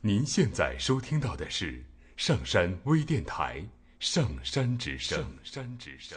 您现在收听到的是上山微电台《上山之声》。山之声。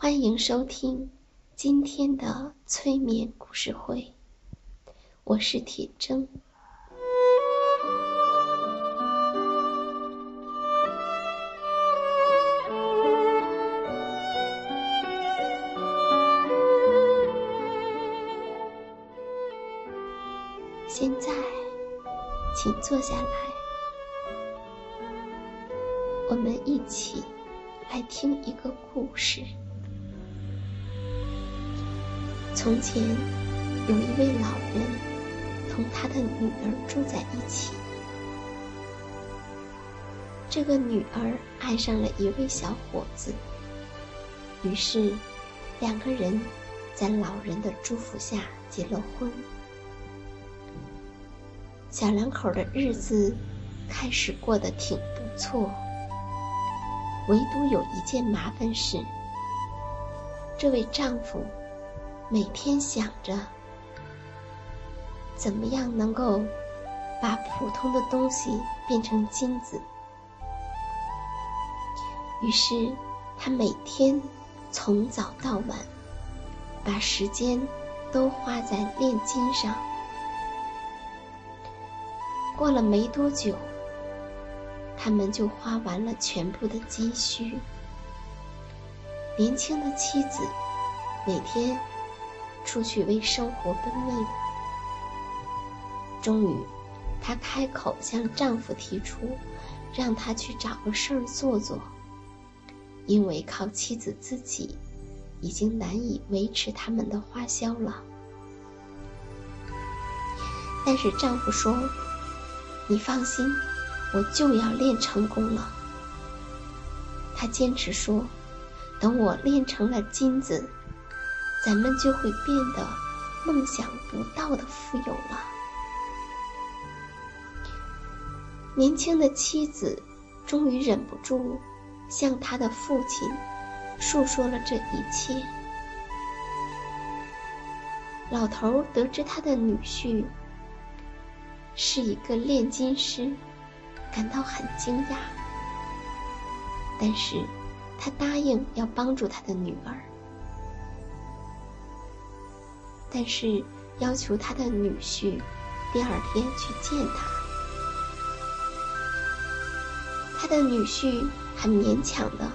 欢迎收听今天的催眠故事会，我是铁铮。现在，请坐下来，我们一起来听一个故事。从前，有一位老人同他的女儿住在一起。这个女儿爱上了一位小伙子，于是两个人在老人的祝福下结了婚。小两口的日子开始过得挺不错，唯独有一件麻烦事，这位丈夫。每天想着怎么样能够把普通的东西变成金子，于是他每天从早到晚把时间都花在炼金上。过了没多久，他们就花完了全部的积蓄。年轻的妻子每天。出去为生活奔命，终于，她开口向丈夫提出，让他去找个事儿做做，因为靠妻子自己，已经难以维持他们的花销了。但是丈夫说：“你放心，我就要练成功了。”他坚持说：“等我练成了金子。”咱们就会变得梦想不到的富有了。年轻的妻子终于忍不住向他的父亲诉说了这一切。老头得知他的女婿是一个炼金师，感到很惊讶，但是他答应要帮助他的女儿。但是要求他的女婿第二天去见他，他的女婿很勉强的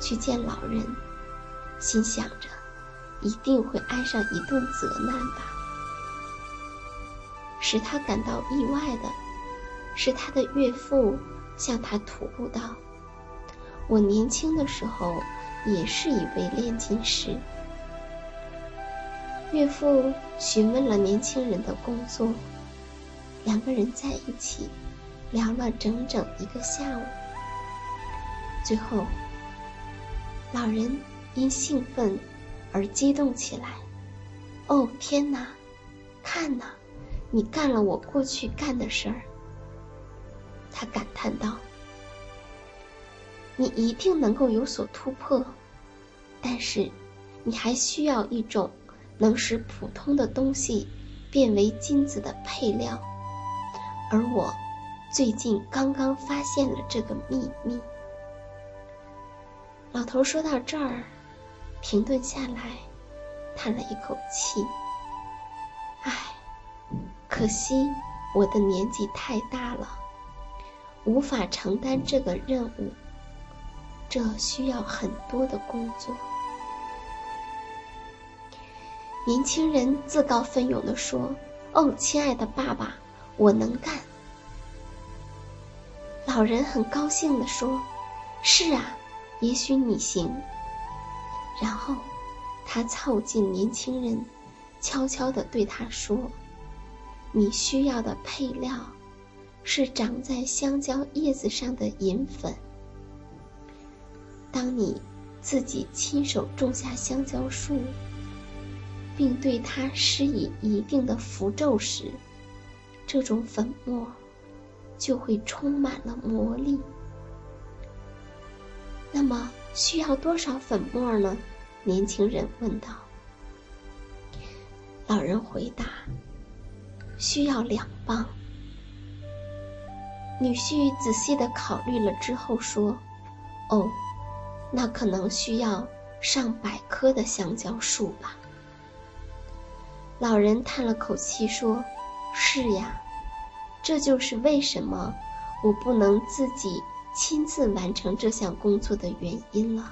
去见老人，心想着一定会挨上一顿责难吧。使他感到意外的是，他的岳父向他吐露道：“我年轻的时候也是一位炼金师。”岳父询问了年轻人的工作，两个人在一起聊了整整一个下午。最后，老人因兴奋而激动起来。哦，天哪！看呐，你干了我过去干的事儿。他感叹道：“你一定能够有所突破，但是你还需要一种能使普通的东西变为金子的配料，而我最近刚刚发现了这个秘密。”老头说到这儿，停顿下来，叹了一口气：“唉，可惜我的年纪太大了。”无法承担这个任务，这需要很多的工作。年轻人自告奋勇地说：“哦，亲爱的爸爸，我能干。”老人很高兴地说：“是啊，也许你行。”然后他凑近年轻人，悄悄地对他说：“你需要的配料。”是长在香蕉叶子上的银粉。当你自己亲手种下香蕉树，并对它施以一定的符咒时，这种粉末就会充满了魔力。那么需要多少粉末呢？年轻人问道。老人回答：“需要两磅。”女婿仔细的考虑了之后说：“哦，那可能需要上百棵的香蕉树吧。”老人叹了口气说：“是呀，这就是为什么我不能自己亲自完成这项工作的原因了。”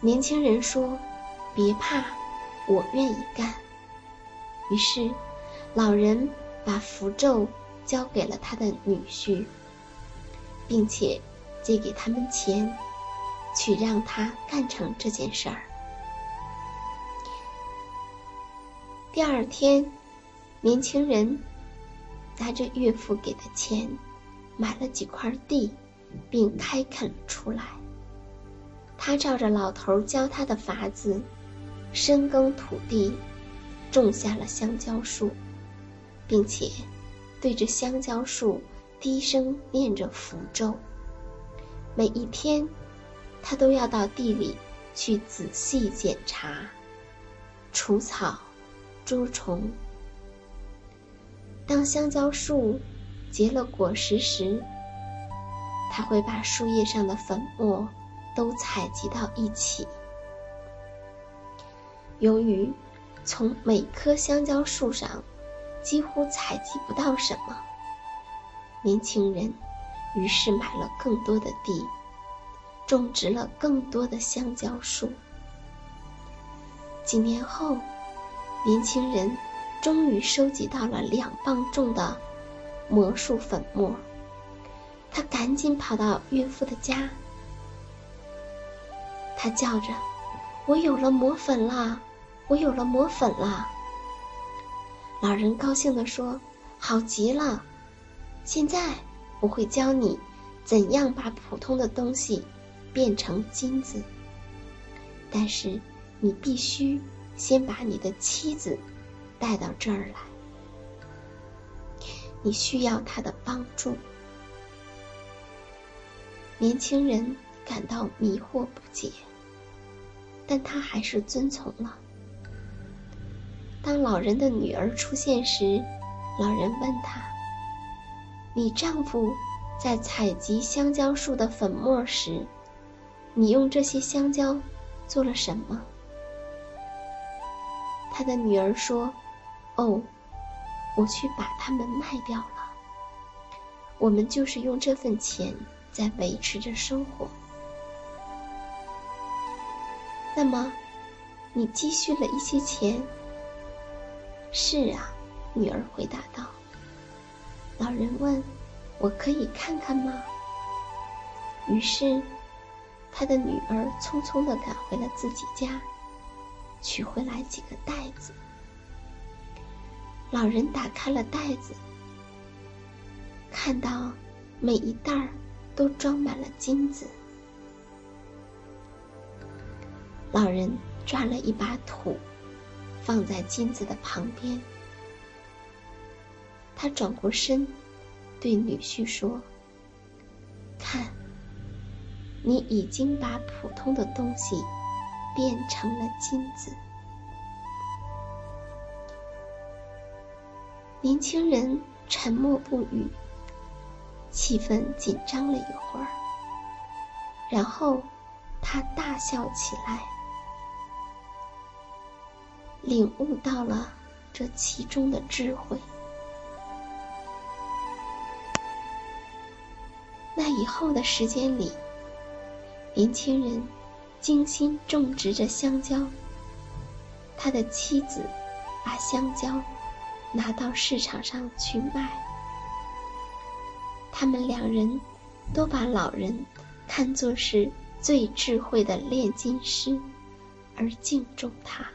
年轻人说：“别怕，我愿意干。”于是，老人把符咒。交给了他的女婿，并且借给他们钱，去让他干成这件事儿。第二天，年轻人拿着岳父给的钱，买了几块地，并开垦了出来。他照着老头教他的法子，深耕土地，种下了香蕉树，并且。对着香蕉树低声念着符咒。每一天，他都要到地里去仔细检查、除草、捉虫。当香蕉树结了果实时，他会把树叶上的粉末都采集到一起。由于从每棵香蕉树上。几乎采集不到什么。年轻人于是买了更多的地，种植了更多的香蕉树。几年后，年轻人终于收集到了两磅重的魔术粉末。他赶紧跑到岳父的家，他叫着：“我有了魔粉啦！我有了魔粉啦！”老人高兴地说：“好极了！现在我会教你怎样把普通的东西变成金子。但是你必须先把你的妻子带到这儿来，你需要她的帮助。”年轻人感到迷惑不解，但他还是遵从了。当老人的女儿出现时，老人问他：“你丈夫在采集香蕉树的粉末时，你用这些香蕉做了什么？”他的女儿说：“哦，我去把它们卖掉了。我们就是用这份钱在维持着生活。那么，你积蓄了一些钱？”是啊，女儿回答道。老人问：“我可以看看吗？”于是，他的女儿匆匆的赶回了自己家，取回来几个袋子。老人打开了袋子，看到每一袋儿都装满了金子。老人抓了一把土，放在金子的旁边。他转过身，对女婿说：“看，你已经把普通的东西变成了金子。”年轻人沉默不语，气氛紧张了一会儿，然后他大笑起来。领悟到了这其中的智慧。那以后的时间里，年轻人精心种植着香蕉。他的妻子把香蕉拿到市场上去卖。他们两人都把老人看作是最智慧的炼金师，而敬重他。